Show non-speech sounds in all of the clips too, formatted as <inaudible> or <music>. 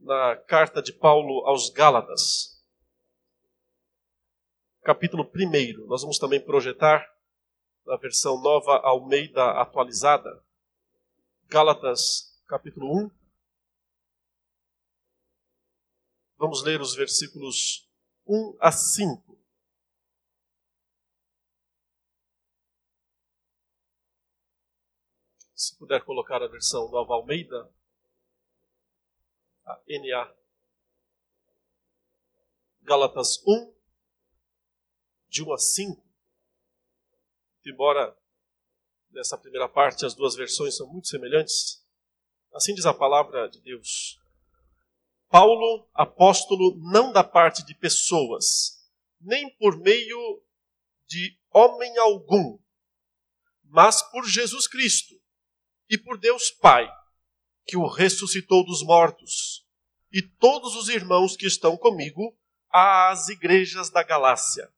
na carta de Paulo aos Gálatas, capítulo 1. Nós vamos também projetar na versão nova Almeida atualizada. Gálatas, capítulo 1. Vamos ler os versículos 1 a 5. Se puder colocar a versão Nova Almeida, a NA. Gálatas 1, de 1 a 5. Embora nessa primeira parte as duas versões são muito semelhantes, assim diz a palavra de Deus. Paulo, apóstolo, não da parte de pessoas, nem por meio de homem algum, mas por Jesus Cristo e por Deus Pai, que o ressuscitou dos mortos, e todos os irmãos que estão comigo às igrejas da Galácia.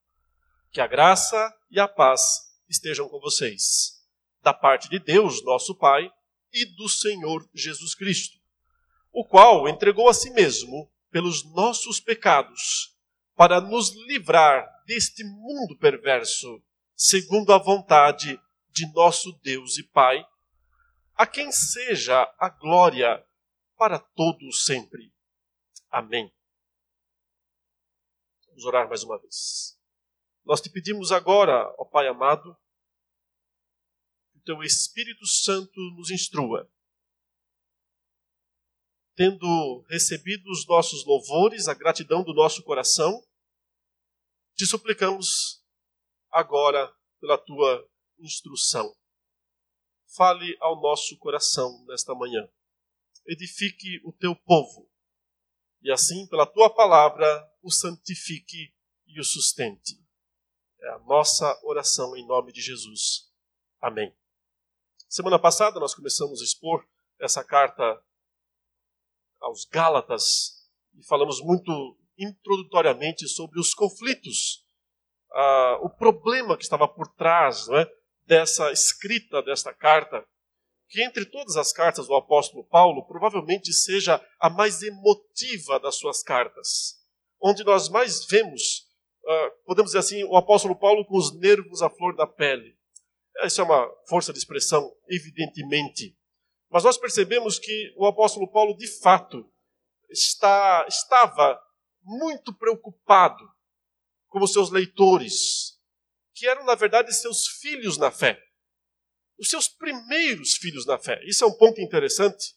Que a graça e a paz estejam com vocês, da parte de Deus, nosso Pai, e do Senhor Jesus Cristo, o qual entregou a si mesmo pelos nossos pecados, para nos livrar deste mundo perverso, segundo a vontade de nosso Deus e Pai a quem seja a glória para todos sempre. Amém. Vamos orar mais uma vez. Nós te pedimos agora, ó Pai amado, que o teu Espírito Santo nos instrua. Tendo recebido os nossos louvores, a gratidão do nosso coração, te suplicamos agora pela tua instrução fale ao nosso coração nesta manhã. Edifique o teu povo e assim, pela tua palavra, o santifique e o sustente. É a nossa oração em nome de Jesus. Amém. Semana passada nós começamos a expor essa carta aos Gálatas e falamos muito introdutoriamente sobre os conflitos, uh, o problema que estava por trás, não é? Dessa escrita desta carta, que entre todas as cartas do apóstolo Paulo, provavelmente seja a mais emotiva das suas cartas, onde nós mais vemos, uh, podemos dizer assim, o apóstolo Paulo com os nervos à flor da pele. Isso é uma força de expressão, evidentemente. Mas nós percebemos que o apóstolo Paulo, de fato, está, estava muito preocupado com os seus leitores, que eram, na verdade, seus filhos na fé. Os seus primeiros filhos na fé. Isso é um ponto interessante,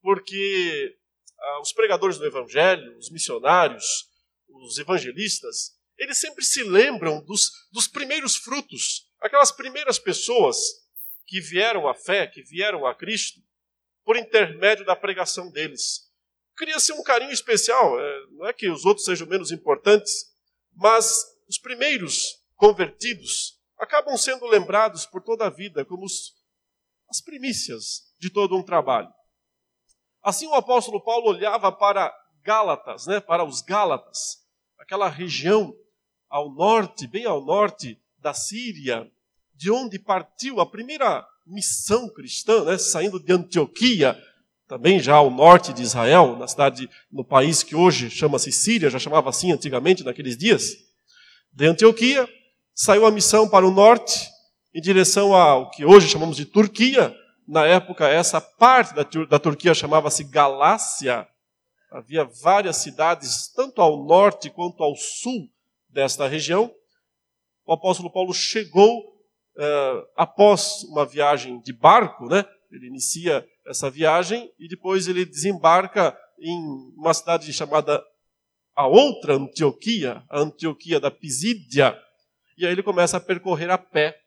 porque ah, os pregadores do Evangelho, os missionários, os evangelistas, eles sempre se lembram dos, dos primeiros frutos, aquelas primeiras pessoas que vieram à fé, que vieram a Cristo, por intermédio da pregação deles. Cria-se um carinho especial, é, não é que os outros sejam menos importantes, mas os primeiros convertidos acabam sendo lembrados por toda a vida como os, as primícias de todo um trabalho. Assim o apóstolo Paulo olhava para Gálatas, né, para os Gálatas, aquela região ao norte, bem ao norte da Síria, de onde partiu a primeira missão cristã, né, saindo de Antioquia, também já ao norte de Israel, na cidade, no país que hoje chama-se Síria, já chamava assim antigamente naqueles dias, de Antioquia, saiu a missão para o norte, em direção ao que hoje chamamos de Turquia. Na época, essa parte da, da Turquia chamava-se Galácia. Havia várias cidades, tanto ao norte quanto ao sul desta região. O apóstolo Paulo chegou uh, após uma viagem de barco, né? Ele inicia essa viagem e depois ele desembarca em uma cidade chamada a outra Antioquia, a Antioquia da Pisídia, e aí ele começa a percorrer a pé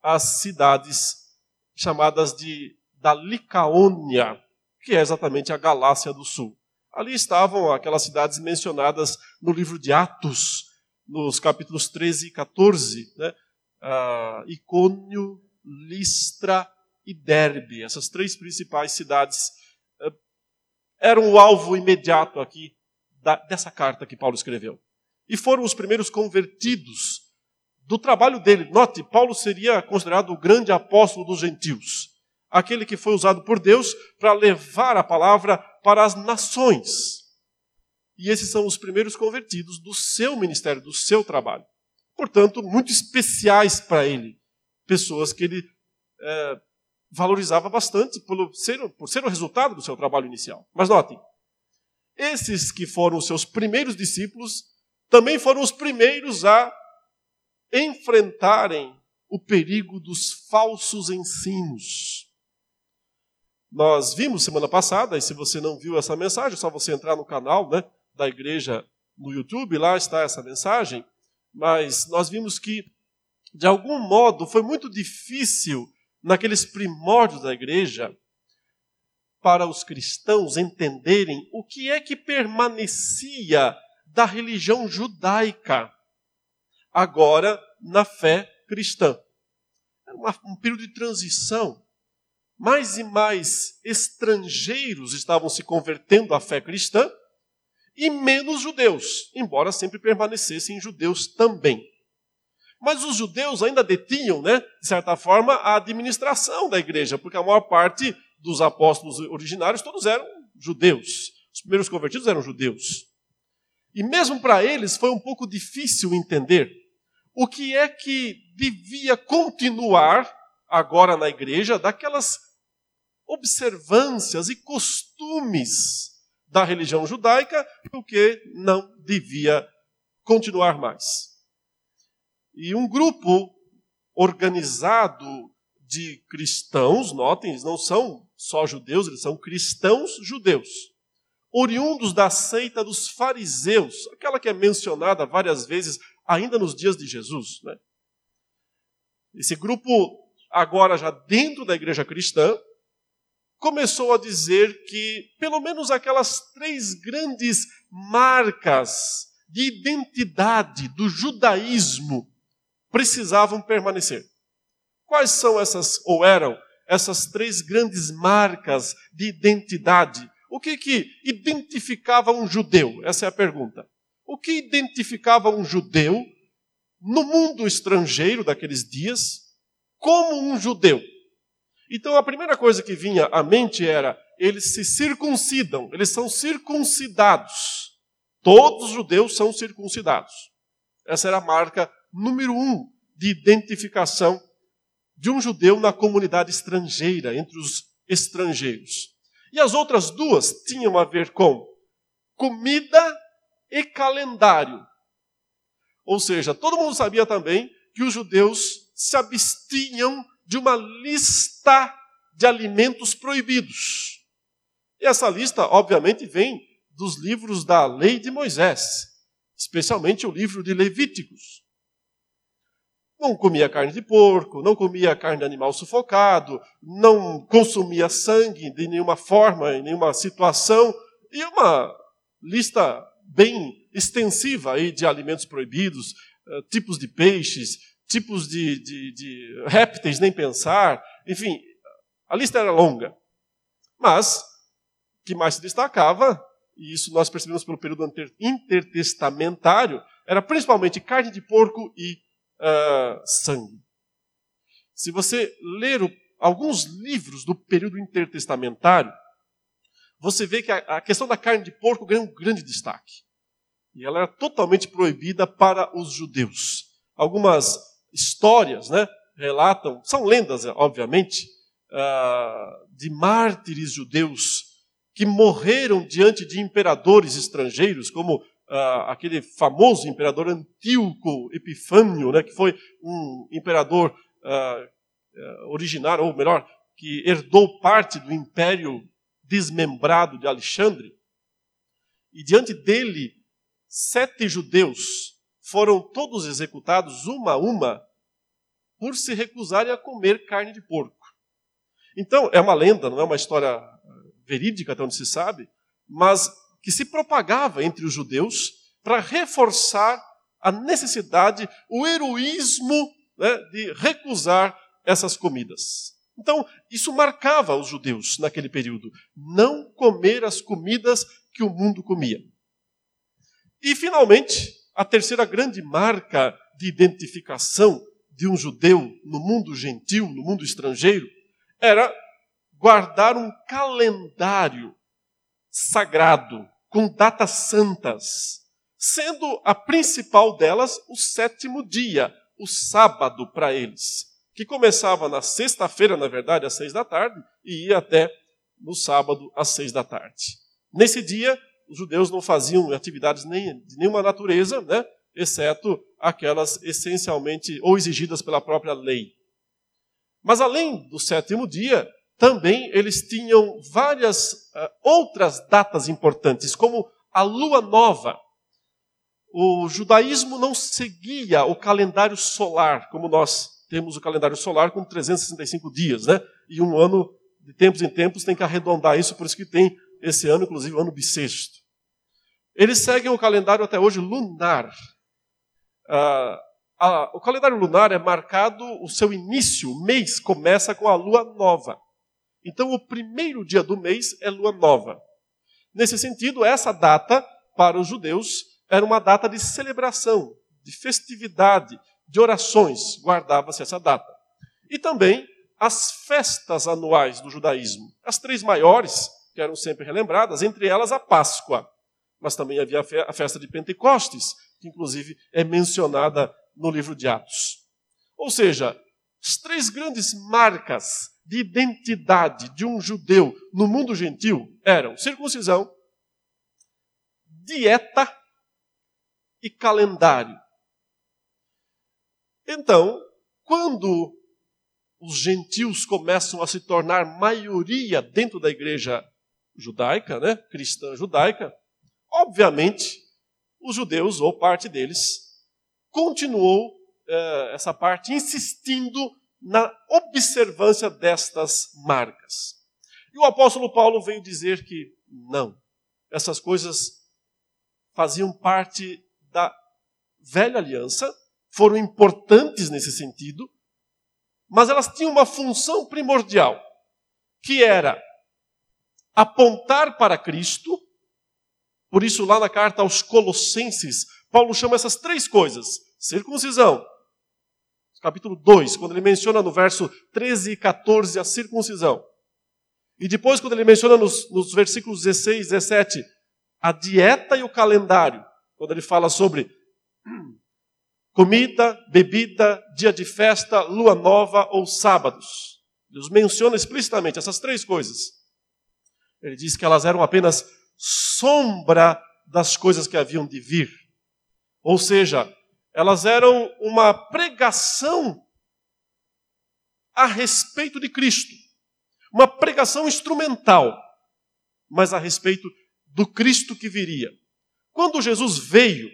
as cidades chamadas de da Licaônia, que é exatamente a Galácia do Sul. Ali estavam aquelas cidades mencionadas no livro de Atos, nos capítulos 13 e 14, né? Ah, Icônio, Listra e Derbe, essas três principais cidades eh, eram o alvo imediato aqui da, dessa carta que Paulo escreveu. E foram os primeiros convertidos do trabalho dele. Note, Paulo seria considerado o grande apóstolo dos gentios. aquele que foi usado por Deus para levar a palavra para as nações. E esses são os primeiros convertidos do seu ministério, do seu trabalho. Portanto, muito especiais para ele. Pessoas que ele é, valorizava bastante por ser, por ser o resultado do seu trabalho inicial. Mas notem, esses que foram os seus primeiros discípulos também foram os primeiros a enfrentarem o perigo dos falsos ensinos. Nós vimos semana passada, e se você não viu essa mensagem, é só você entrar no canal né, da igreja no YouTube, lá está essa mensagem. Mas nós vimos que, de algum modo, foi muito difícil, naqueles primórdios da igreja, para os cristãos entenderem o que é que permanecia da religião judaica, agora na fé cristã. Era um período de transição. Mais e mais estrangeiros estavam se convertendo à fé cristã e menos judeus, embora sempre permanecessem judeus também. Mas os judeus ainda detinham, né, de certa forma, a administração da igreja, porque a maior parte dos apóstolos originários todos eram judeus. Os primeiros convertidos eram judeus. E mesmo para eles foi um pouco difícil entender o que é que devia continuar agora na igreja daquelas observâncias e costumes da religião judaica o que não devia continuar mais. E um grupo organizado de cristãos, notem, eles não são só judeus, eles são cristãos judeus, oriundos da seita dos fariseus, aquela que é mencionada várias vezes ainda nos dias de Jesus. Né? Esse grupo, agora já dentro da igreja cristã, começou a dizer que pelo menos aquelas três grandes marcas de identidade do judaísmo precisavam permanecer. Quais são essas, ou eram, essas três grandes marcas de identidade? O que, que identificava um judeu? Essa é a pergunta. O que identificava um judeu no mundo estrangeiro daqueles dias como um judeu? Então a primeira coisa que vinha à mente era: eles se circuncidam, eles são circuncidados. Todos os judeus são circuncidados. Essa era a marca número um de identificação de um judeu na comunidade estrangeira, entre os estrangeiros. E as outras duas tinham a ver com comida e calendário. Ou seja, todo mundo sabia também que os judeus se abstinham de uma lista de alimentos proibidos. E essa lista, obviamente, vem dos livros da lei de Moisés, especialmente o livro de Levíticos. Não comia carne de porco, não comia carne de animal sufocado, não consumia sangue de nenhuma forma, em nenhuma situação, e uma lista bem extensiva aí de alimentos proibidos, eh, tipos de peixes, tipos de, de, de répteis, nem pensar, enfim, a lista era longa. Mas, o que mais se destacava, e isso nós percebemos pelo período intertestamentário, era principalmente carne de porco e uh, sangue. Se você ler o, alguns livros do período intertestamentário, você vê que a, questão da carne de porco ganha um grande destaque. E ela era totalmente proibida para os judeus. Algumas histórias né, relatam, são lendas, obviamente, uh, de mártires judeus que morreram diante de imperadores estrangeiros, como uh, aquele famoso imperador Antíoco Epifânio, né, que foi um imperador uh, originário, ou melhor, que herdou parte do império desmembrado de Alexandre. E diante dele, sete judeus foram todos executados, uma a uma, por se recusarem a comer carne de porco. Então, é uma lenda, não é uma história verídica, até onde se sabe, mas que se propagava entre os judeus para reforçar a necessidade, o heroísmo né, de recusar essas comidas. Então, isso marcava os judeus naquele período. Não comer as comidas que o mundo comia. E, finalmente, a terceira grande marca de identificação de um judeu no mundo gentil, no mundo estrangeiro, era guardar um calendário sagrado, com datas santas, sendo a principal delas o sétimo dia, o sábado para eles, que começava na sexta-feira, na verdade, às seis da tarde, e ia até no sábado às seis da tarde. Nesse dia, os judeus não faziam atividades nem, de nenhuma natureza, né? exceto aquelas essencialmente ou exigidas pela própria lei. Mas além do sétimo dia, também eles tinham várias uh, outras datas importantes, como a lua nova. O judaísmo não seguia o calendário solar, como nós temos o calendário solar com 365 dias, né? E um ano, de tempos em tempos, tem que arredondar isso, por isso que tem esse ano, inclusive, o ano bissexto. Eles seguem o calendário até hoje lunar. Uh, uh, o calendário lunar é marcado, o seu início, o mês, começa com a lua nova. Então, o primeiro dia do mês é lua nova. Nesse sentido, essa data, para os judeus, era uma data de celebração, de festividade, de orações. Guardava-se essa data. E também as festas anuais do judaísmo. As três maiores, que eram sempre relembradas, entre elas a Páscoa. Mas também havia a festa de Pentecostes, que inclusive é mencionada no livro de Atos. Ou seja, as três grandes marcas de identidade de um judeu no mundo gentil eram circuncisão, dieta e calendário. Então, quando os gentios começam a se tornar maioria dentro da igreja judaica, né, cristã judaica, obviamente os judeus, ou parte deles, continuou eh, essa parte insistindo na observância destas marcas. E o apóstolo Paulo veio dizer que não, essas coisas faziam parte da velha aliança, foram importantes nesse sentido, mas elas tinham uma função primordial, que era apontar para Cristo. Por isso, lá na carta aos Colossenses, Paulo chama essas três coisas: circuncisão, capítulo 2, quando ele menciona no verso 13 e 14 a circuncisão. E depois, quando ele menciona nos, nos versículos 16 e 17 a dieta e o calendário, quando ele fala sobre comida, bebida, dia de festa, lua nova ou sábados. Deus menciona explicitamente essas três coisas. Ele diz que elas eram apenas sombra das coisas que haviam de vir. Ou seja, elas eram uma pregação a respeito de Cristo. Uma pregação instrumental, mas a respeito do Cristo que viria. Quando Jesus veio,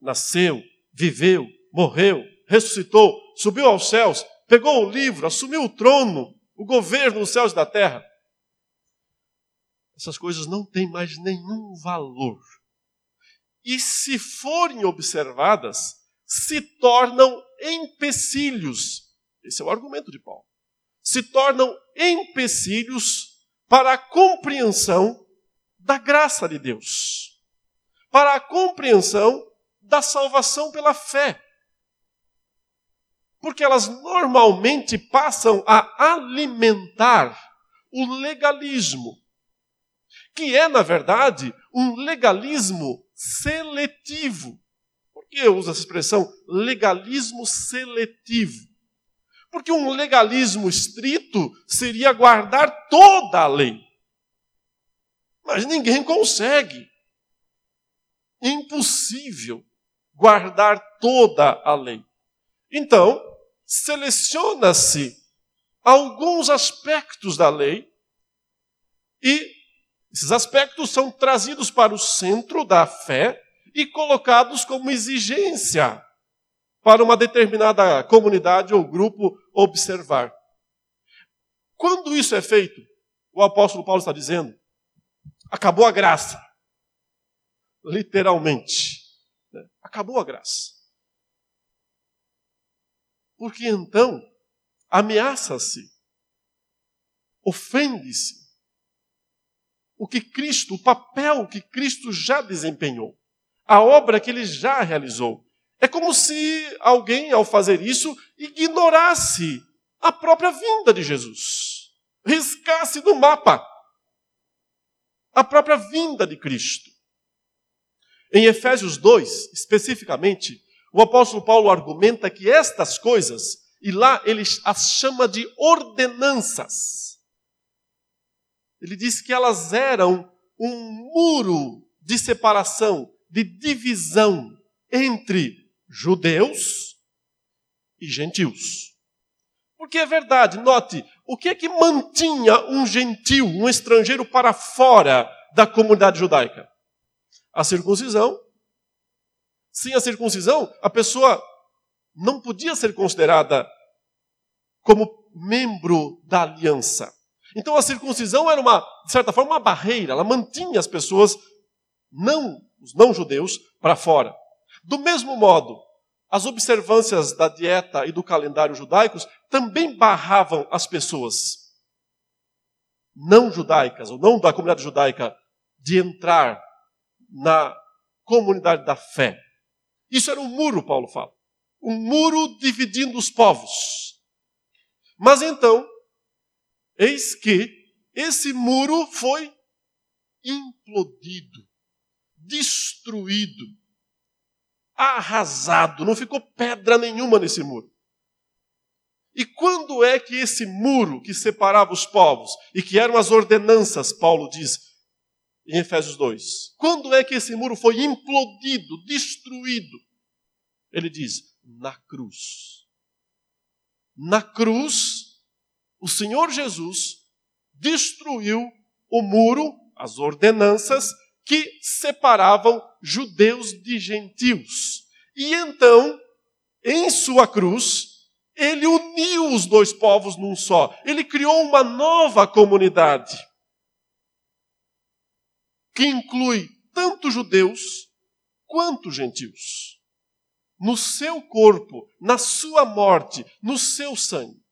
nasceu, viveu, morreu, ressuscitou, subiu aos céus, pegou o livro, assumiu o trono, o governo dos céus e da terra. Essas coisas não têm mais nenhum valor e, se forem observadas, se tornam empecilhos. Esse é o argumento de Paulo. Se tornam empecilhos para a compreensão da graça de Deus, para a compreensão da salvação pela fé. Porque elas normalmente passam a alimentar o legalismo, que é, na verdade, um legalismo seletivo. Por que eu uso essa expressão legalismo seletivo? Porque um legalismo estrito seria guardar toda a lei. Mas ninguém consegue. Impossível guardar toda a lei. Então, seleciona-se alguns aspectos da lei e esses aspectos são trazidos para o centro da fé e colocados como exigência para uma determinada comunidade ou grupo observar. Quando isso é feito, o apóstolo Paulo está dizendo, acabou a graça. Literalmente. Acabou a graça. Porque então ameaça-se, ofende-se o que Cristo, o papel que Cristo já desempenhou, a obra que ele já realizou. É como se alguém, ao fazer isso, ignorasse a própria vinda de Jesus. riscasse no mapa a própria vinda de Cristo. Em Efésios 2, especificamente, o apóstolo Paulo argumenta que estas coisas, e lá ele as chama de ordenanças. Ele diz que elas eram um muro de separação, de divisão entre judeus e gentios. Porque é verdade, note, o que é que mantinha um gentil, um estrangeiro para fora da comunidade judaica? A circuncisão. Sem a circuncisão, a pessoa não podia ser considerada como membro da aliança. Então a circuncisão era uma, de certa forma, uma barreira, ela mantinha as pessoas não os não judeus para fora. Do mesmo modo, as observâncias da dieta e do calendário judaicos também barravam as pessoas não judaicas, ou não da comunidade judaica, de entrar na comunidade da fé. Isso era um muro, Paulo fala. Um muro dividindo os povos. Mas então, eis que esse muro foi implodido, destruído arrasado, não ficou pedra nenhuma nesse muro. E quando é que esse muro que separava os povos e que eram as ordenanças, Paulo diz em Efésios 2, quando é que esse muro foi implodido, destruído? Ele diz: na cruz. Na cruz, o Senhor Jesus destruiu o muro, as ordenanças que separavam judeus de gentios. E então, em sua cruz, ele uniu os dois povos num só. Ele criou uma nova comunidade que inclui tanto judeus quanto gentios. No seu corpo, na sua morte, no seu sangue.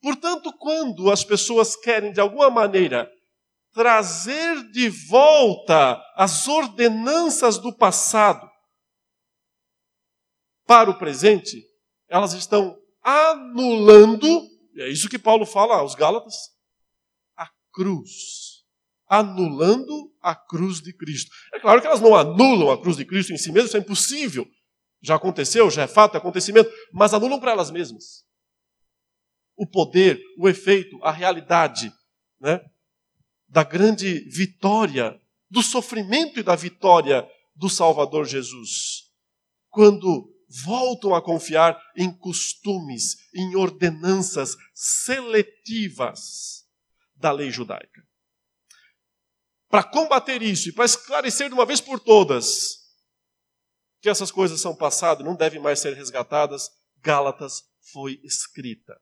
Portanto, quando as pessoas querem de alguma maneira trazer de volta as ordenanças do passado para o presente, elas estão anulando, é isso que Paulo fala aos Gálatas, a cruz. Anulando a cruz de Cristo. É claro que elas não anulam a cruz de Cristo em si mesmas, isso é impossível. Já aconteceu, já é fato, é acontecimento, mas anulam para elas mesmas. O poder, o efeito, a realidade, né? da grande vitória, do sofrimento e da vitória do Salvador Jesus. Quando voltam a confiar em costumes, em ordenanças seletivas da lei judaica. Para combater isso e para esclarecer de uma vez por todas que essas coisas são passadas e não devem mais ser resgatadas, Gálatas foi escrita.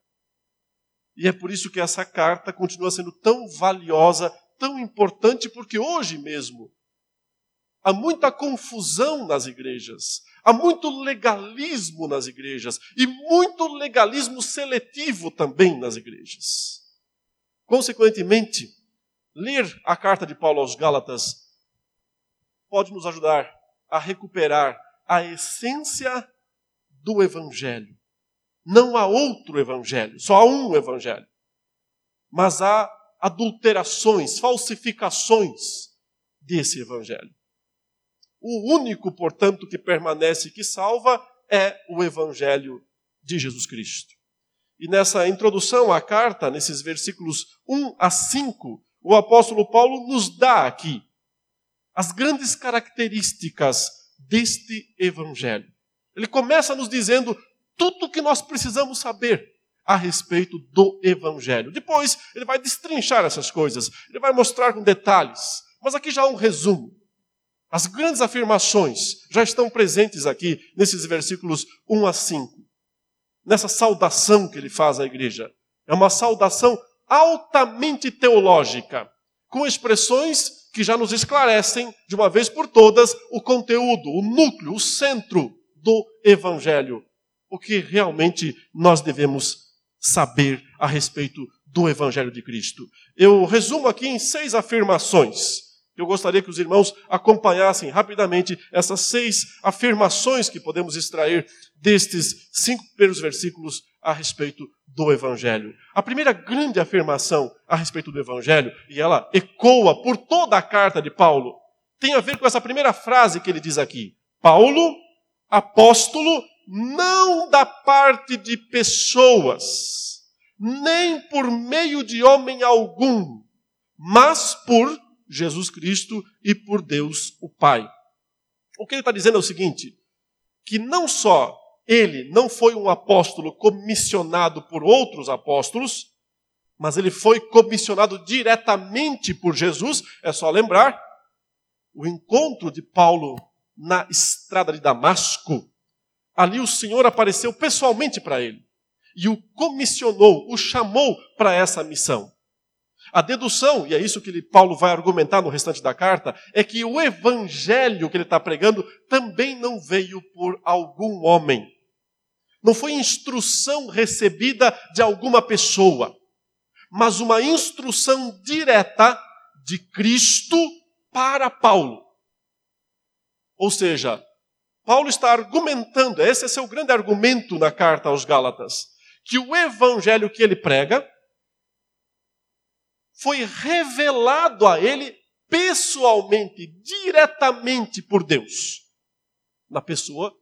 E é por isso que essa carta continua sendo tão valiosa tão importante porque hoje mesmo há muita confusão nas igrejas, há muito legalismo nas igrejas e muito legalismo seletivo também nas igrejas. Consequentemente, ler a carta de Paulo aos Gálatas pode nos ajudar a recuperar a essência do Evangelho. Não há outro Evangelho, só há um Evangelho. Mas há adulterações, falsificações desse evangelho. O único, portanto, que permanece e que salva é o evangelho de Jesus Cristo. E nessa introdução à carta, nesses versículos 1 a 5, o apóstolo Paulo nos dá aqui as grandes características deste evangelho. Ele começa nos dizendo tudo o que nós precisamos saber a respeito do Evangelho. Depois, ele vai destrinchar essas coisas, ele vai mostrar com detalhes. Mas aqui já há um resumo. As grandes afirmações já estão presentes aqui nesses versículos 1 a 5. Nessa saudação que ele faz à igreja. É uma saudação altamente teológica, com expressões que já nos esclarecem de uma vez por todas o conteúdo, o núcleo, o centro do Evangelho. O que realmente nós devemos saber a respeito do Evangelho de Cristo. Eu resumo aqui em seis afirmações. Eu gostaria que os irmãos acompanhassem rapidamente essas seis afirmações que podemos extrair destes cinco primeiros versículos a respeito do Evangelho. A primeira grande afirmação a respeito do Evangelho, e ela ecoa por toda a carta de Paulo, tem a ver com essa primeira frase que ele diz aqui: Paulo, apóstolo, não da parte de pessoas, nem por meio de homem algum, mas por Jesus Cristo e por Deus o Pai. O que ele está dizendo é o seguinte: que não só ele não foi um apóstolo comissionado por outros apóstolos, mas ele foi comissionado diretamente por Jesus. É só lembrar o encontro de Paulo na estrada de Damasco. Ali o Senhor apareceu pessoalmente para ele e o comissionou, o chamou para essa missão. A dedução, e é isso que Paulo vai argumentar no restante da carta, é que o evangelho que ele está pregando também não veio por algum homem. Não foi instrução recebida de alguma pessoa, mas uma instrução direta de Cristo para Paulo. Ou seja, Paulo está argumentando, esse é seu grande argumento na carta aos Gálatas, que o evangelho que ele prega foi revelado a ele pessoalmente, diretamente por Deus, na pessoa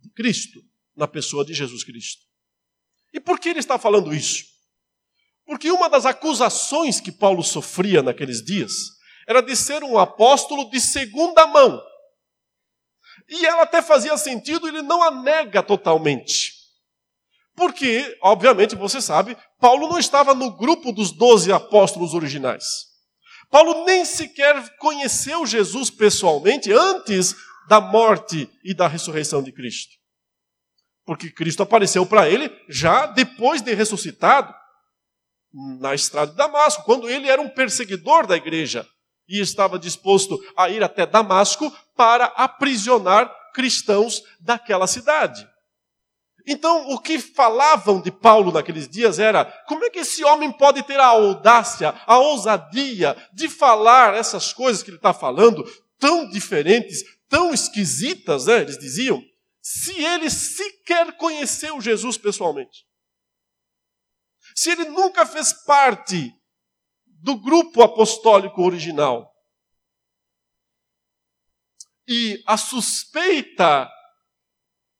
de Cristo, na pessoa de Jesus Cristo. E por que ele está falando isso? Porque uma das acusações que Paulo sofria naqueles dias era de ser um apóstolo de segunda mão. E ela até fazia sentido, ele não a nega totalmente. Porque, obviamente, você sabe, Paulo não estava no grupo dos doze apóstolos originais. Paulo nem sequer conheceu Jesus pessoalmente antes da morte e da ressurreição de Cristo. Porque Cristo apareceu para ele já depois de ressuscitado, na estrada de Damasco, quando ele era um perseguidor da igreja e estava disposto a ir até Damasco para aprisionar cristãos daquela cidade. Então, o que falavam de Paulo naqueles dias era: como é que esse homem pode ter a audácia, a ousadia de falar essas coisas que ele está falando, tão diferentes, tão esquisitas, né? Eles diziam, se ele sequer conheceu Jesus pessoalmente. Se ele nunca fez parte do grupo apostólico original. E a suspeita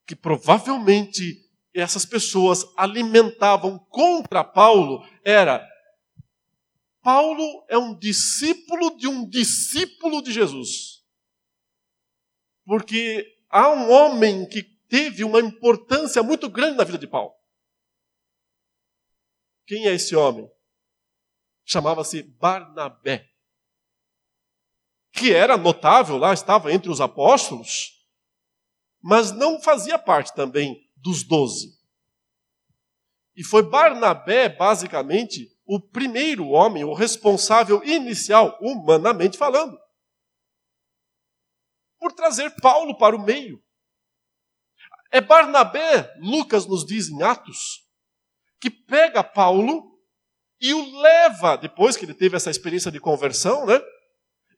que provavelmente essas pessoas alimentavam contra Paulo era: Paulo é um discípulo de um discípulo de Jesus. Porque há um homem que teve uma importância muito grande na vida de Paulo. Quem é esse homem? Chamava-se Barnabé. Que era notável lá, estava entre os apóstolos, mas não fazia parte também dos doze. E foi Barnabé, basicamente, o primeiro homem, o responsável inicial, humanamente falando, por trazer Paulo para o meio. É Barnabé, Lucas nos diz em Atos, que pega Paulo e o leva, depois que ele teve essa experiência de conversão, né?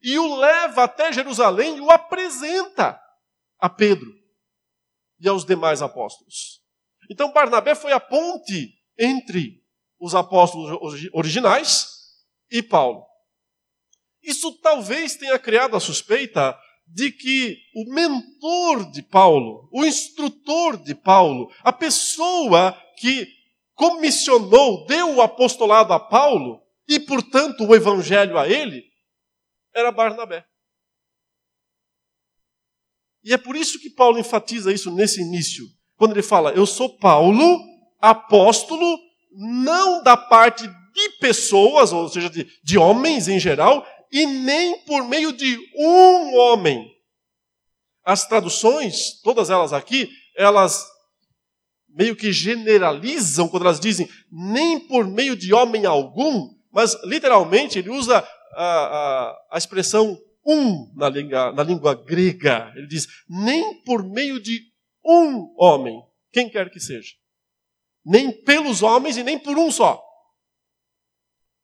E o leva até Jerusalém e o apresenta a Pedro e aos demais apóstolos. Então Barnabé foi a ponte entre os apóstolos originais e Paulo. Isso talvez tenha criado a suspeita de que o mentor de Paulo, o instrutor de Paulo, a pessoa que comissionou, deu o apostolado a Paulo e, portanto, o evangelho a ele, era Barnabé. E é por isso que Paulo enfatiza isso nesse início, quando ele fala: Eu sou Paulo, apóstolo, não da parte de pessoas, ou seja, de, de homens em geral, e nem por meio de um homem. As traduções, todas elas aqui, elas meio que generalizam quando elas dizem nem por meio de homem algum, mas literalmente ele usa a, a, a expressão um na língua, na língua grega. Ele diz: nem por meio de um homem, quem quer que seja. Nem pelos homens e nem por um só.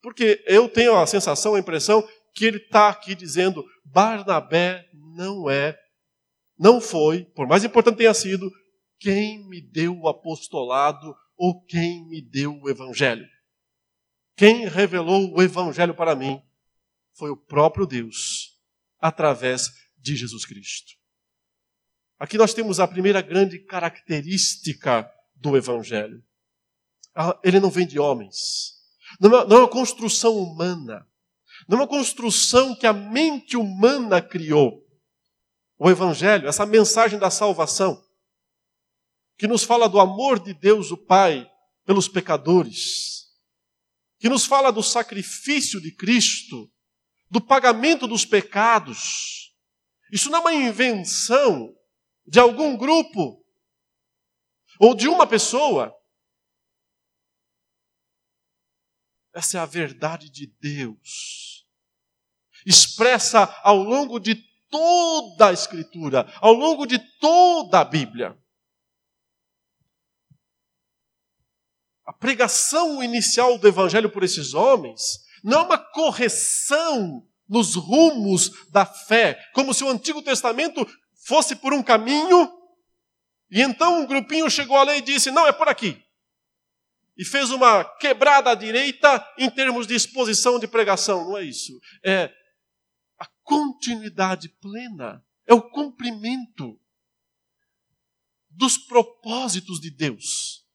Porque eu tenho a sensação, a impressão, que ele está aqui dizendo: Barnabé não é, não foi, por mais importante tenha sido, quem me deu o apostolado ou quem me deu o Evangelho. Quem revelou o Evangelho para mim foi o próprio Deus, através de Jesus Cristo. Aqui nós temos a primeira grande característica do Evangelho. Ah, ele não vem de homens, não é uma construção humana, não é uma construção que a mente humana criou. O Evangelho, essa mensagem da salvação, que nos fala do amor de Deus, o Pai, pelos pecadores, que nos fala do sacrifício de Cristo, do pagamento dos pecados. Isso não é uma invenção de algum grupo ou de uma pessoa. Essa é a verdade de Deus, expressa ao longo de toda a Escritura, ao longo de toda a Bíblia. A pregação inicial do Evangelho por esses homens não é uma correção nos rumos da fé, como se o Antigo Testamento fosse por um caminho e então um grupinho chegou à lei e disse: não, é por aqui e fez uma quebrada à direita em termos de exposição de pregação. Não é isso. É a continuidade plena, é o cumprimento dos propósitos de Deus,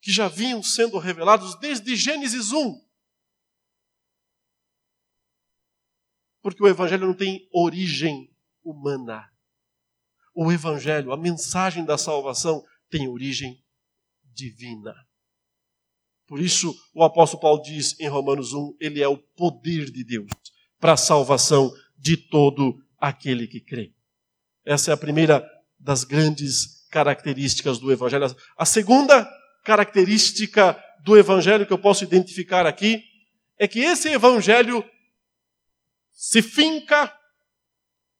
que já vinham sendo revelados desde Gênesis 1. Porque o Evangelho não tem origem humana. O Evangelho, a mensagem da salvação, tem origem divina. Por isso, o apóstolo Paulo diz em Romanos 1: ele é o poder de Deus para a salvação de todo aquele que crê. Essa é a primeira das grandes características do Evangelho. A segunda característica do Evangelho que eu posso identificar aqui é que esse Evangelho se finca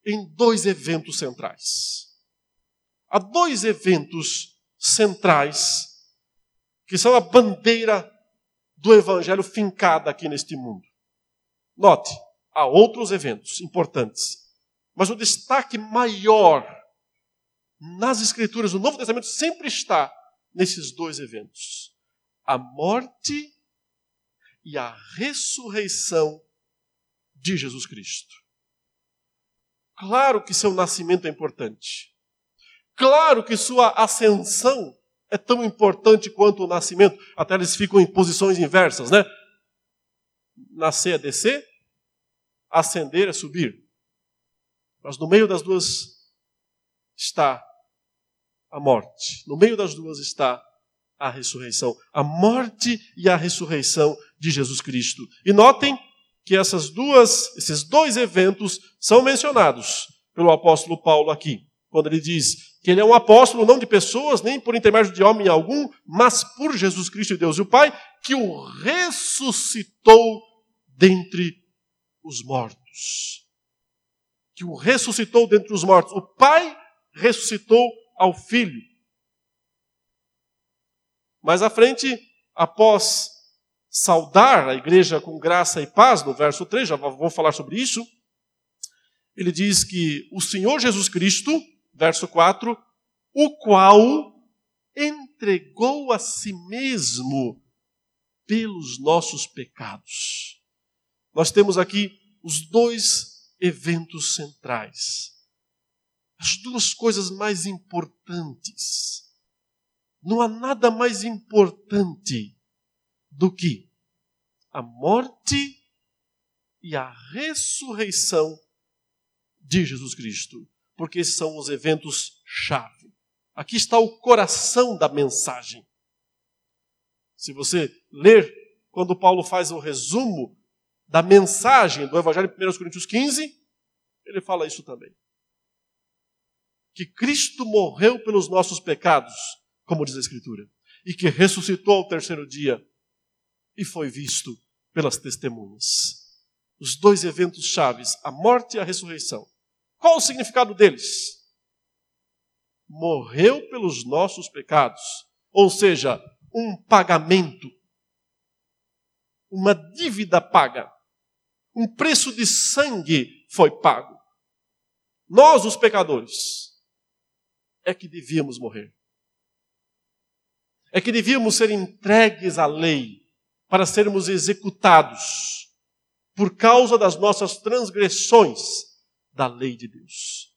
em dois eventos centrais. Há dois eventos centrais que são a bandeira do evangelho fincada aqui neste mundo. Note, há outros eventos importantes, mas o destaque maior nas escrituras do Novo Testamento sempre está nesses dois eventos: a morte e a ressurreição de Jesus Cristo. Claro que seu nascimento é importante. Claro que sua ascensão é tão importante quanto o nascimento. Até eles ficam em posições inversas, né? Nascer é descer, ascender é subir. Mas no meio das duas está a morte. No meio das duas está a ressurreição. A morte e a ressurreição de Jesus Cristo. E notem que essas duas, esses dois eventos são mencionados pelo apóstolo Paulo aqui, quando ele diz que ele é um apóstolo não de pessoas, nem por intermédio de homem algum, mas por Jesus Cristo e Deus e o Pai, que o ressuscitou dentre os mortos. Que o ressuscitou dentre os mortos. O Pai ressuscitou ao Filho. Mais à frente, após saudar a igreja com graça e paz, no verso 3, já vou falar sobre isso, ele diz que o Senhor Jesus Cristo verso 4, o qual entregou a si mesmo pelos nossos pecados. Nós temos aqui os dois eventos centrais. As duas coisas mais importantes. Não há nada mais importante do que a morte e a ressurreição de Jesus Cristo porque esses são os eventos-chave. Aqui está o coração da mensagem. Se você ler, quando Paulo faz o resumo da mensagem do Evangelho em 1 Coríntios 15, ele fala isso também. Que Cristo morreu pelos nossos pecados, como diz a Escritura, e que ressuscitou ao terceiro dia e foi visto pelas testemunhas. Os dois eventos chaves, a morte e a ressurreição, qual o significado deles? Morreu pelos nossos pecados, ou seja, um pagamento, uma dívida paga, um preço de sangue foi pago. Nós, os pecadores, é que devíamos morrer. é que devíamos ser entregues à lei para sermos executados por causa das nossas transgressões da lei de Deus.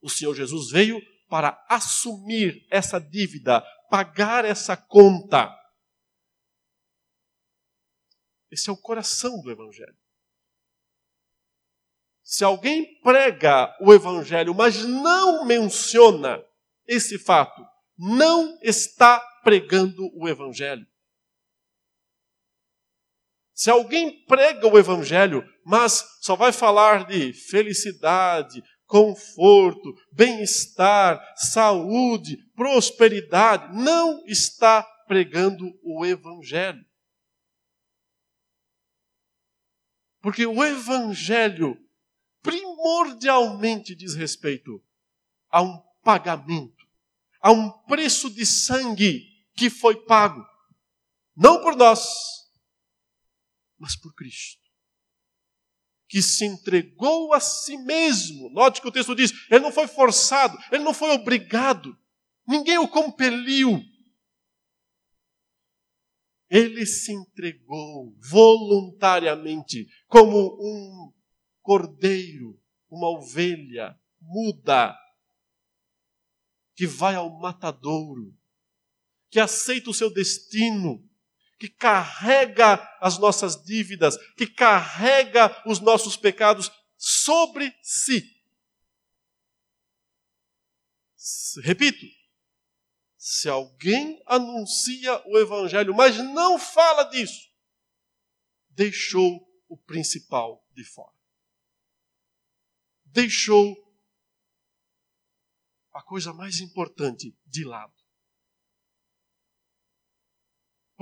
O Senhor Jesus veio para assumir essa dívida, pagar essa conta. Esse é o coração do Evangelho. Se alguém prega o Evangelho, mas não menciona esse fato, não está pregando o Evangelho. Se alguém prega o Evangelho, mas só vai falar de felicidade, conforto, bem-estar, saúde, prosperidade, não está pregando o Evangelho. Porque o Evangelho primordialmente diz respeito a um pagamento, a um preço de sangue que foi pago, não por nós, mas por Cristo que se entregou a si mesmo. Note que o texto diz: ele não foi forçado, ele não foi obrigado, ninguém o compeliu. Ele se entregou voluntariamente, como um cordeiro, uma ovelha muda, que vai ao matadouro, que aceita o seu destino, que carrega as nossas dívidas, que carrega os nossos pecados sobre si. Repito, se alguém anuncia o Evangelho, mas não fala disso, deixou o principal de fora. Deixou a coisa mais importante de lado.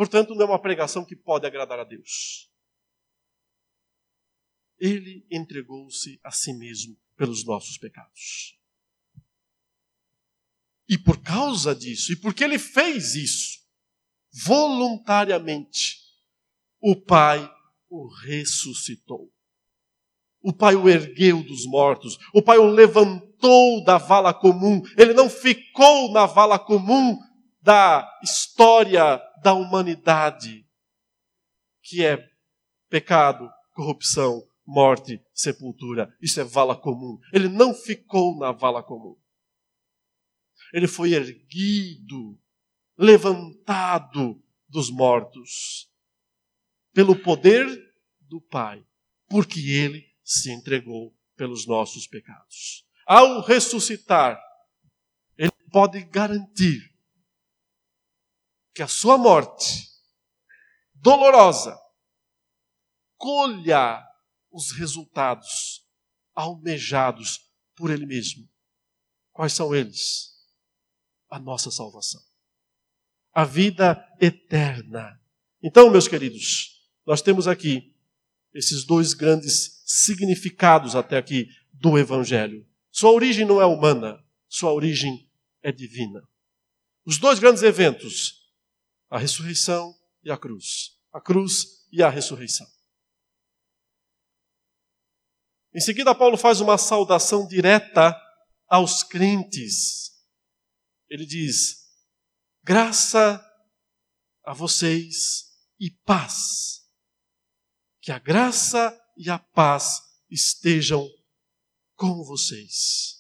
Portanto, não é uma pregação que pode agradar a Deus. Ele entregou-se a si mesmo pelos nossos pecados. E por causa disso, e porque ele fez isso, voluntariamente, o Pai o ressuscitou. O Pai o ergueu dos mortos, o Pai o levantou da vala comum, ele não ficou na vala comum da história da humanidade, que é pecado, corrupção, morte, sepultura. Isso é vala comum. Ele não ficou na vala comum. Ele foi erguido, levantado dos mortos, pelo poder do Pai, porque ele se entregou pelos nossos pecados. Ao ressuscitar, ele pode garantir que a sua morte dolorosa colha os resultados almejados por Ele mesmo. Quais são eles? A nossa salvação. A vida eterna. Então, meus queridos, nós temos aqui esses dois grandes significados até aqui do Evangelho. Sua origem não é humana, sua origem é divina. Os dois grandes eventos a ressurreição e a cruz. A cruz e a ressurreição. Em seguida, Paulo faz uma saudação direta aos crentes. Ele diz: graça a vocês e paz. Que a graça e a paz estejam com vocês.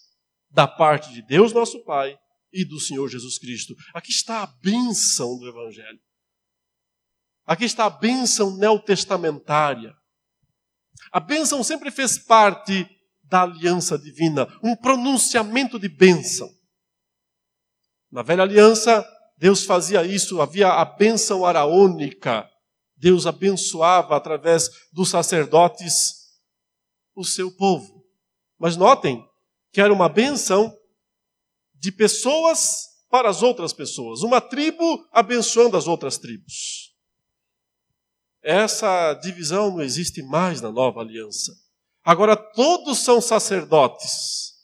Da parte de Deus, nosso Pai, e do Senhor Jesus Cristo. Aqui está a bênção do Evangelho. Aqui está a bênção neotestamentária. A bênção sempre fez parte da aliança divina, um pronunciamento de bênção. Na velha aliança, Deus fazia isso, havia a bênção araônica. Deus abençoava através dos sacerdotes o seu povo. Mas notem que era uma bênção de pessoas para as outras pessoas, uma tribo abençoando as outras tribos. Essa divisão não existe mais na nova aliança. Agora todos são sacerdotes.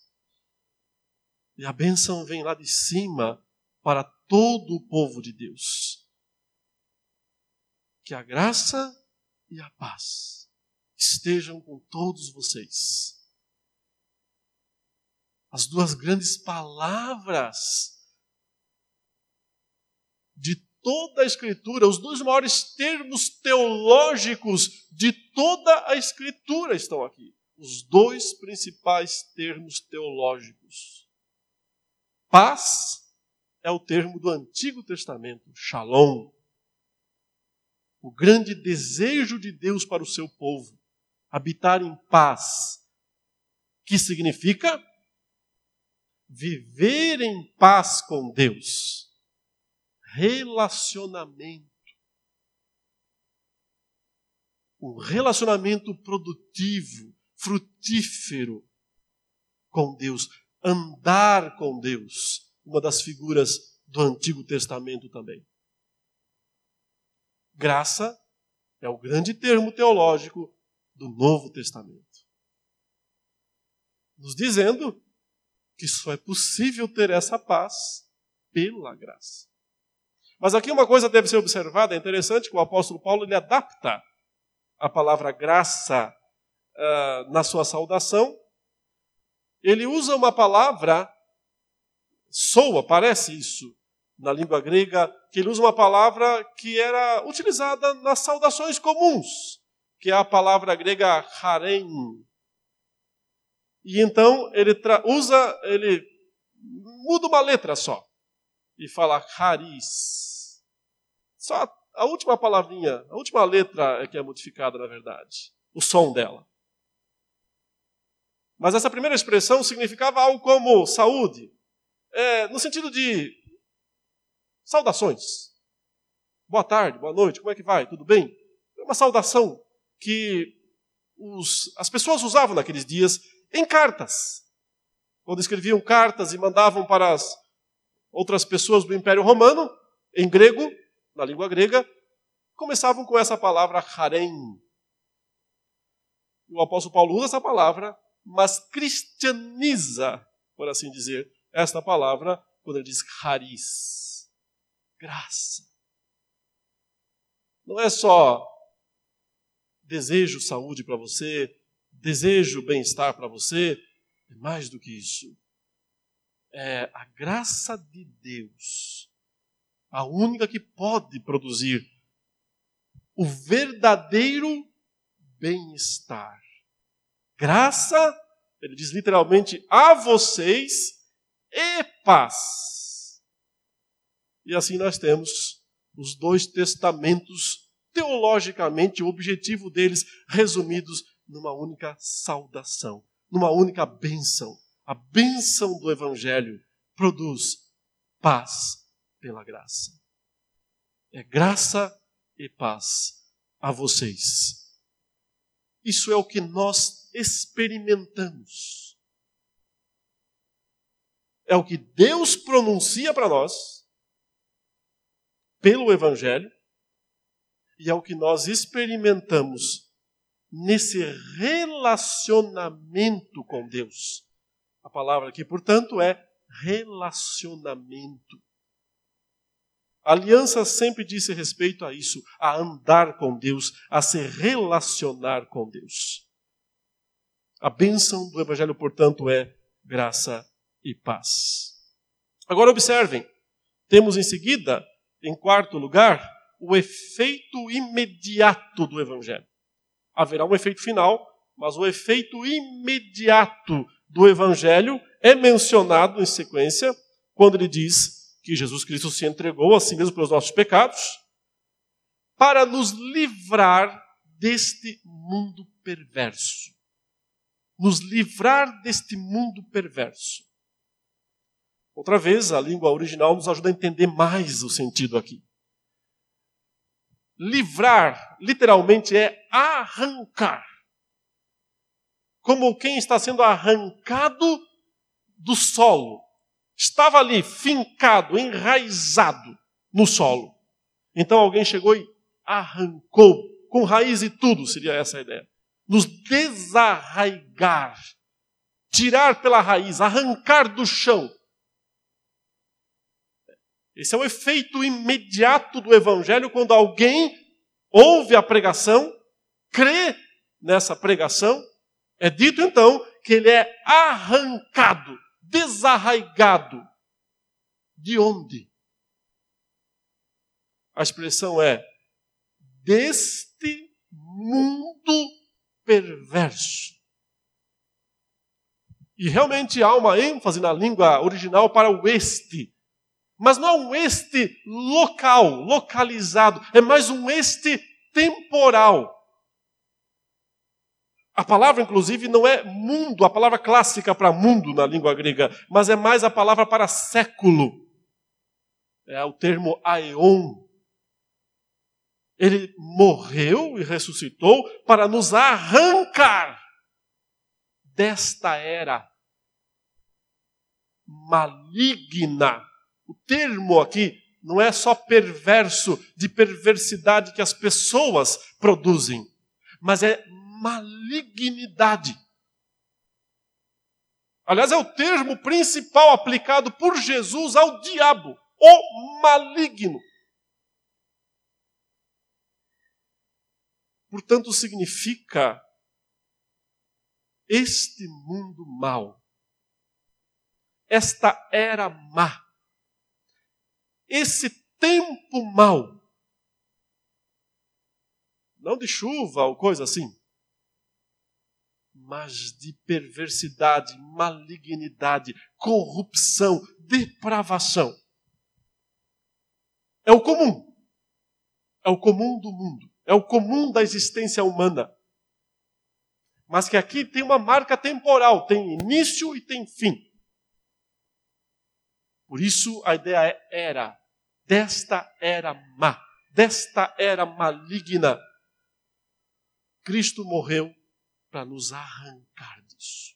E a bênção vem lá de cima para todo o povo de Deus. Que a graça e a paz estejam com todos vocês as duas grandes palavras de toda a Escritura, os dois maiores termos teológicos de toda a Escritura estão aqui. Os dois principais termos teológicos. Paz é o termo do Antigo Testamento, shalom. O grande desejo de Deus para o seu povo, habitar em paz, que significa viver em paz com Deus. Relacionamento. Um relacionamento produtivo, frutífero com Deus. Andar com Deus. Uma das figuras do Antigo Testamento também. Graça é o grande termo teológico do Novo Testamento. Nos dizendo que só é possível ter essa paz pela graça. Mas aqui uma coisa deve ser observada, é interessante que o apóstolo Paulo ele adapta a palavra graça uh, na sua saudação. Ele usa uma palavra, soa, parece isso, na língua grega, que ele usa uma palavra que era utilizada nas saudações comuns, que é a palavra grega harem, e então ele usa, ele muda uma letra só e fala Haris. Só a última palavrinha, a última letra é que é modificada na verdade, o som dela. Mas essa primeira expressão significava algo como saúde, é, no sentido de saudações. Boa tarde, boa noite, como é que vai? Tudo bem? É uma saudação que os, as pessoas usavam naqueles dias em cartas. Quando escreviam cartas e mandavam para as outras pessoas do Império Romano, em grego, na língua grega, começavam com essa palavra harem. O apóstolo Paulo usa essa palavra, mas cristianiza, por assim dizer, esta palavra quando ele diz haris. Graça. Não é só desejo saúde para você, desejo bem-estar para você, é mais do que isso. É a graça de Deus, a única que pode produzir o verdadeiro bem-estar. Graça, ele diz literalmente, a vocês e paz. E assim nós temos os dois testamentos, teologicamente, o objetivo deles resumidos numa única saudação, numa única bênção. A bênção do Evangelho produz paz pela graça. É graça e paz a vocês. Isso é o que nós experimentamos. É o que Deus pronuncia para nós pelo Evangelho e é o que nós experimentamos nesse relacionamento com Deus. A palavra aqui, portanto, é relacionamento. A aliança sempre disse respeito a isso, a andar com Deus, a se relacionar com Deus. A bênção do Evangelho, portanto, é graça e paz. Agora observem, temos em seguida, em quarto lugar, o efeito imediato do Evangelho haverá um efeito final, mas o efeito imediato do Evangelho é mencionado em sequência, quando ele diz que Jesus Cristo se entregou a si mesmo pelos nossos pecados, para nos livrar deste mundo perverso. Nos livrar deste mundo perverso. Outra vez, a língua original nos ajuda a entender mais o sentido aqui. Livrar, literalmente, é arrancar. Como quem está sendo arrancado do solo. Estava ali, fincado, enraizado no solo. Então alguém chegou e arrancou, com raiz e tudo, seria essa a ideia. Nos desarraigar, tirar pela raiz, arrancar do chão esse é o efeito imediato do evangelho quando alguém ouve a pregação, crê nessa pregação, é dito então que ele é arrancado, desarraigado. De onde? A expressão é deste mundo perverso. E realmente há uma ênfase na língua original para o este. Mas não é um este local, localizado, é mais um este temporal. A palavra, inclusive, não é mundo, a palavra clássica para mundo na língua grega, mas é mais a palavra para século. É o termo aeon. Ele morreu e ressuscitou para nos arrancar desta era maligna. O termo aqui não é só perverso, de perversidade que as pessoas produzem, mas é malignidade. Aliás, é o termo principal aplicado por Jesus ao diabo, o maligno. Portanto, significa este mundo mau, esta era má, esse tempo mau, não de chuva ou coisa assim, mas de perversidade, malignidade, corrupção, depravação. É o comum. É o comum do mundo. É o comum da existência humana mas que aqui tem uma marca temporal, tem início e tem fim. Por isso a ideia é era, desta era má, desta era maligna. Cristo morreu para nos arrancar disso.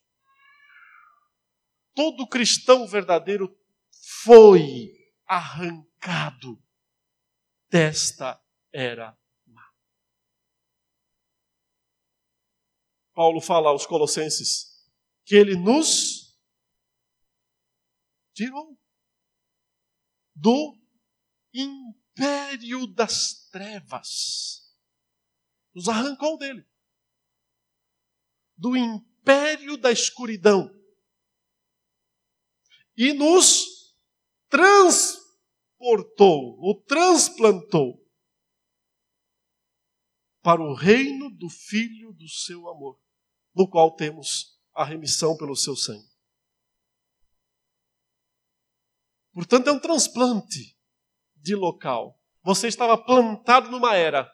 Todo cristão verdadeiro foi arrancado desta era Paulo fala aos Colossenses que ele nos tirou do império das trevas. Nos arrancou dele. Do império da escuridão. E nos transportou, ou transplantou para o reino do Filho do seu amor no qual temos a remissão pelo seu sangue. Portanto, é um transplante de local. Você estava plantado numa era.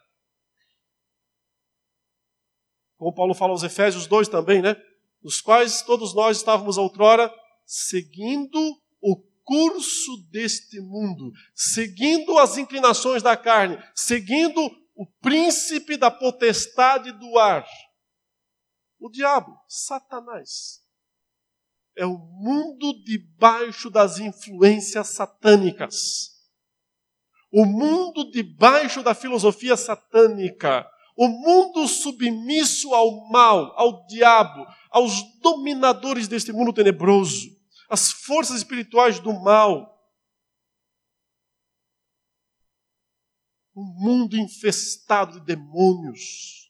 Como Paulo fala aos Efésios 2 também, né? Nos quais todos nós estávamos outrora seguindo o curso deste mundo, seguindo as inclinações da carne, seguindo o príncipe da potestade do ar o diabo, Satanás. É o mundo debaixo das influências satânicas. O mundo debaixo da filosofia satânica. O mundo submisso ao mal, ao diabo, aos dominadores deste mundo tenebroso, às forças espirituais do mal. Um mundo infestado de demônios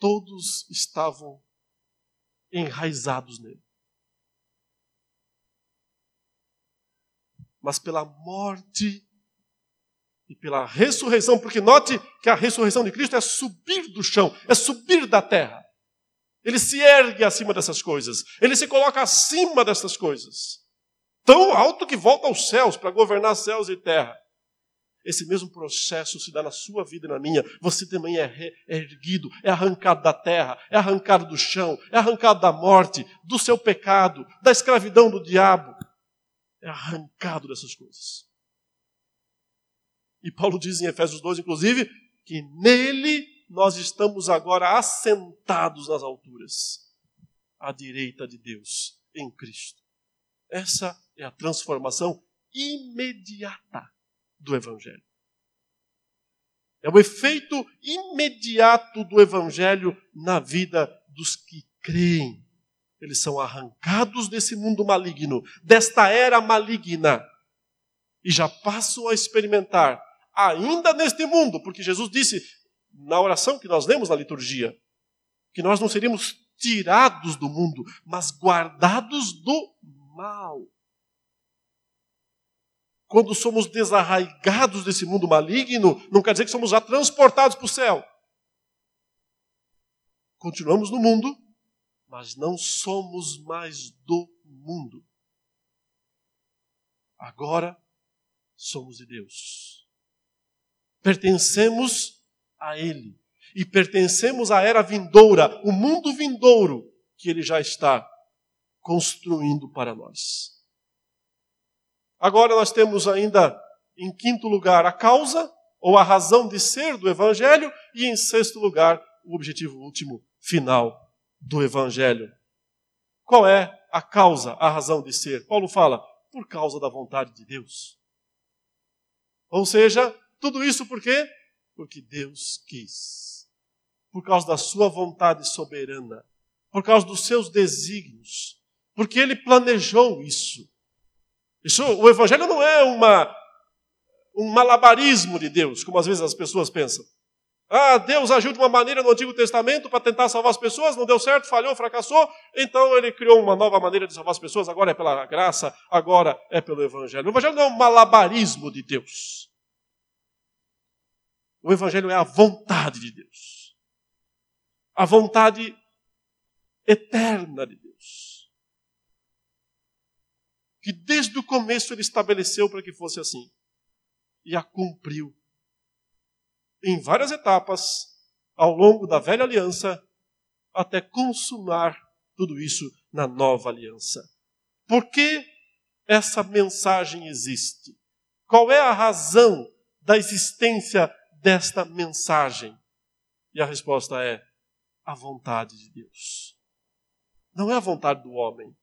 todos estavam enraizados nele. Mas pela morte e pela ressurreição, porque note que a ressurreição de Cristo é subir do chão, é subir da terra. Ele se ergue acima dessas coisas, ele se coloca acima dessas coisas, tão alto que volta aos céus para governar céus e terra. Esse mesmo processo se dá na sua vida e na minha. Você também é, é erguido, é arrancado da terra, é arrancado do chão, é arrancado da morte, do seu pecado, da escravidão do diabo. É arrancado dessas coisas. E Paulo diz em Efésios 2, inclusive, que nele nós estamos agora assentados nas alturas, à direita de Deus, em Cristo. Essa é a transformação imediata do Evangelho. É o efeito imediato do Evangelho na vida dos que creem. Eles são arrancados desse mundo maligno, desta era maligna, e já passam a experimentar, ainda neste mundo, porque Jesus disse na oração que nós lemos na liturgia, que nós não seríamos tirados do mundo, mas guardados do mal. Quando somos desarraigados desse mundo maligno, não quer dizer que somos já transportados para o céu. Continuamos no mundo, mas não somos mais do mundo. Agora somos de Deus. Pertencemos a Ele. E pertencemos à era vindoura, o mundo vindouro que Ele já está construindo para nós. Agora nós temos ainda, em quinto lugar, a causa ou a razão de ser do Evangelho, e em sexto lugar, o objetivo último, final do Evangelho. Qual é a causa, a razão de ser? Paulo fala, por causa da vontade de Deus. Ou seja, tudo isso por quê? Porque Deus quis. Por causa da sua vontade soberana. Por causa dos seus desígnios. Porque ele planejou isso. Isso, o evangelho não é uma um malabarismo de Deus, como às vezes as pessoas pensam. Ah, Deus agiu de uma maneira no Antigo Testamento para tentar salvar as pessoas, não deu certo, falhou, fracassou, então ele criou uma nova maneira de salvar as pessoas, agora é pela graça, agora é pelo Evangelho. O Evangelho não é um malabarismo de Deus. O Evangelho é a vontade de Deus. A vontade eterna de Deus. Que desde o começo ele estabeleceu para que fosse assim. E a cumpriu em várias etapas ao longo da velha aliança até consumar tudo isso na nova aliança. Por que essa mensagem existe? Qual é a razão da existência desta mensagem? E a resposta é a vontade de Deus. Não é a vontade do homem.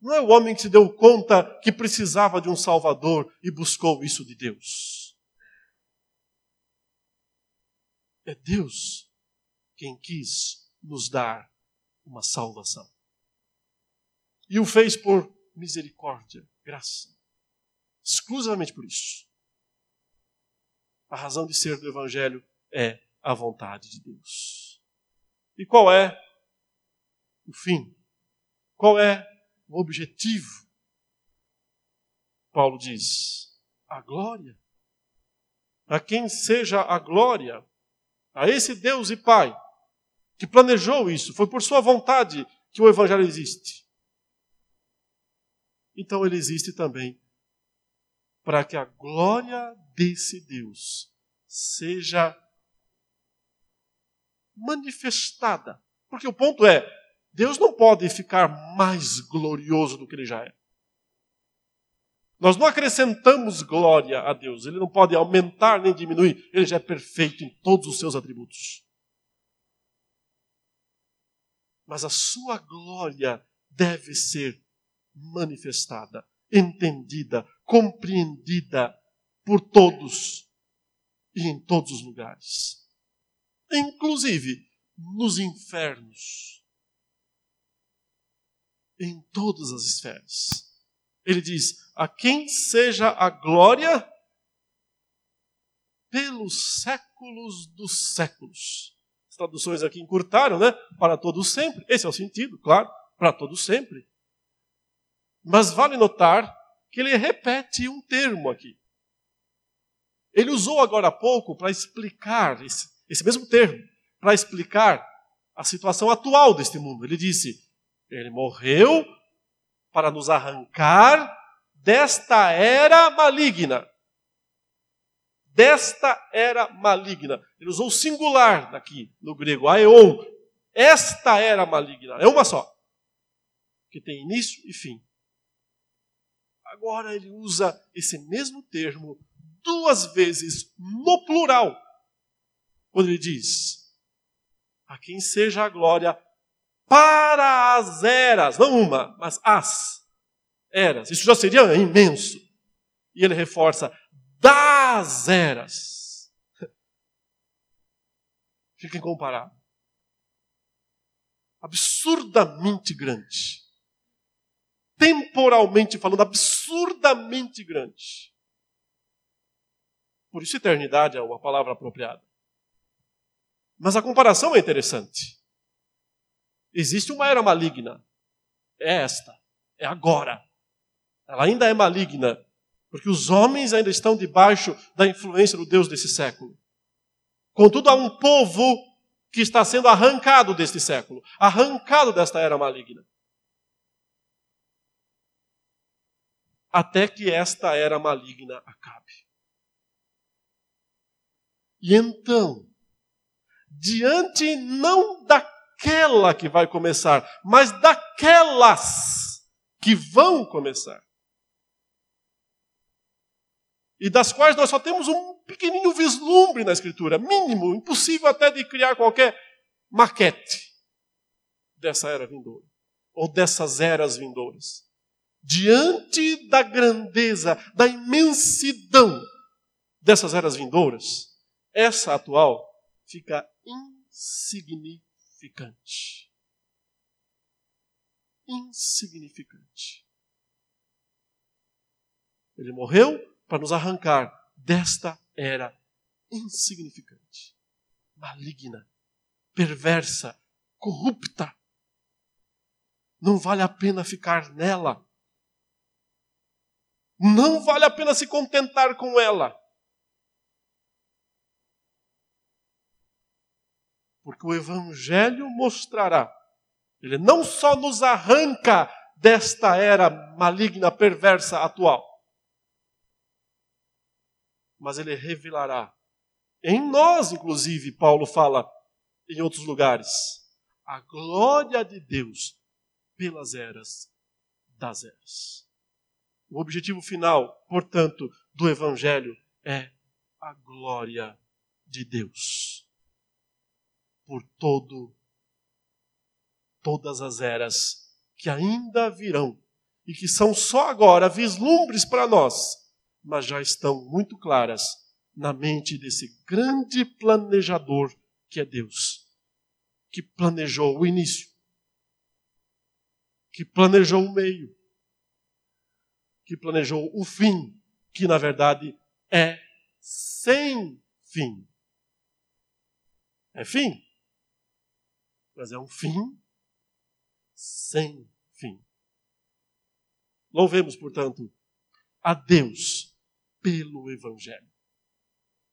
Não é o homem que se deu conta que precisava de um Salvador e buscou isso de Deus. É Deus quem quis nos dar uma salvação. E o fez por misericórdia, graça. Exclusivamente por isso. A razão de ser do Evangelho é a vontade de Deus. E qual é o fim? Qual é objetivo? Paulo diz: a glória. A quem seja a glória a esse Deus e Pai que planejou isso, foi por sua vontade que o Evangelho existe. Então ele existe também para que a glória desse Deus seja manifestada. Porque o ponto é: Deus não pode ficar mais glorioso do que ele já é. Nós não acrescentamos glória a Deus. Ele não pode aumentar nem diminuir. Ele já é perfeito em todos os seus atributos. Mas a sua glória deve ser manifestada, entendida, compreendida por todos e em todos os lugares. Inclusive nos infernos. Em todas as esferas. Ele diz: A quem seja a glória pelos séculos dos séculos. As traduções aqui encurtaram, né? Para todos sempre. Esse é o sentido, claro, para todos sempre. Mas vale notar que ele repete um termo aqui. Ele usou agora há pouco para explicar esse, esse mesmo termo, para explicar a situação atual deste mundo. Ele disse: Ele morreu para nos arrancar desta era maligna. Desta era maligna. Ele usou o singular daqui no grego, aeon. Esta era maligna. É uma só. Que tem início e fim. Agora ele usa esse mesmo termo duas vezes no plural. Quando ele diz: A quem seja a glória para as eras, não uma, mas as eras. Isso já seria imenso. E ele reforça das eras. <laughs> Fica incomparável. Absurdamente grande. Temporalmente falando, absurdamente grande. Por isso, eternidade é uma palavra apropriada. Mas a comparação é interessante. Existe uma era maligna. É esta. É agora. Ela ainda é maligna, Porque os homens ainda estão debaixo da influência do Deus desse século. Contudo, há um povo que está sendo arrancado deste século, arrancado desta era maligna. Até que esta era maligna acabe. E então, diante não daquela que vai começar, mas daquelas que vão começar, e das quais nós só temos um pequenino vislumbre na Escritura, mínimo, impossível até de criar qualquer maquete dessa era vindoura, ou dessas eras vindouras. Diante da grandeza, da imensidão dessas eras vindouras, essa atual fica insignificante. Insignificante. Ele morreu para nos arrancar desta era insignificante, maligna, perversa, corrupta. Não vale a pena ficar nela. Não vale a pena se contentar com ela. Porque o Evangelho mostrará, ele não só nos arranca desta era maligna, perversa atual, mas ele revelará. Em nós, inclusive, Paulo fala em outros lugares, a glória de Deus pelas eras das eras. O objetivo final, portanto, do Evangelho é a glória de Deus por todo todas as eras que ainda virão e que são só agora vislumbres para nós mas já estão muito claras na mente desse grande planejador que é Deus, que planejou o início, que planejou o meio, que planejou o fim, que na verdade é sem fim. É fim, mas é um fim sem fim. Louvemos, portanto, a Deus pelo Evangelho.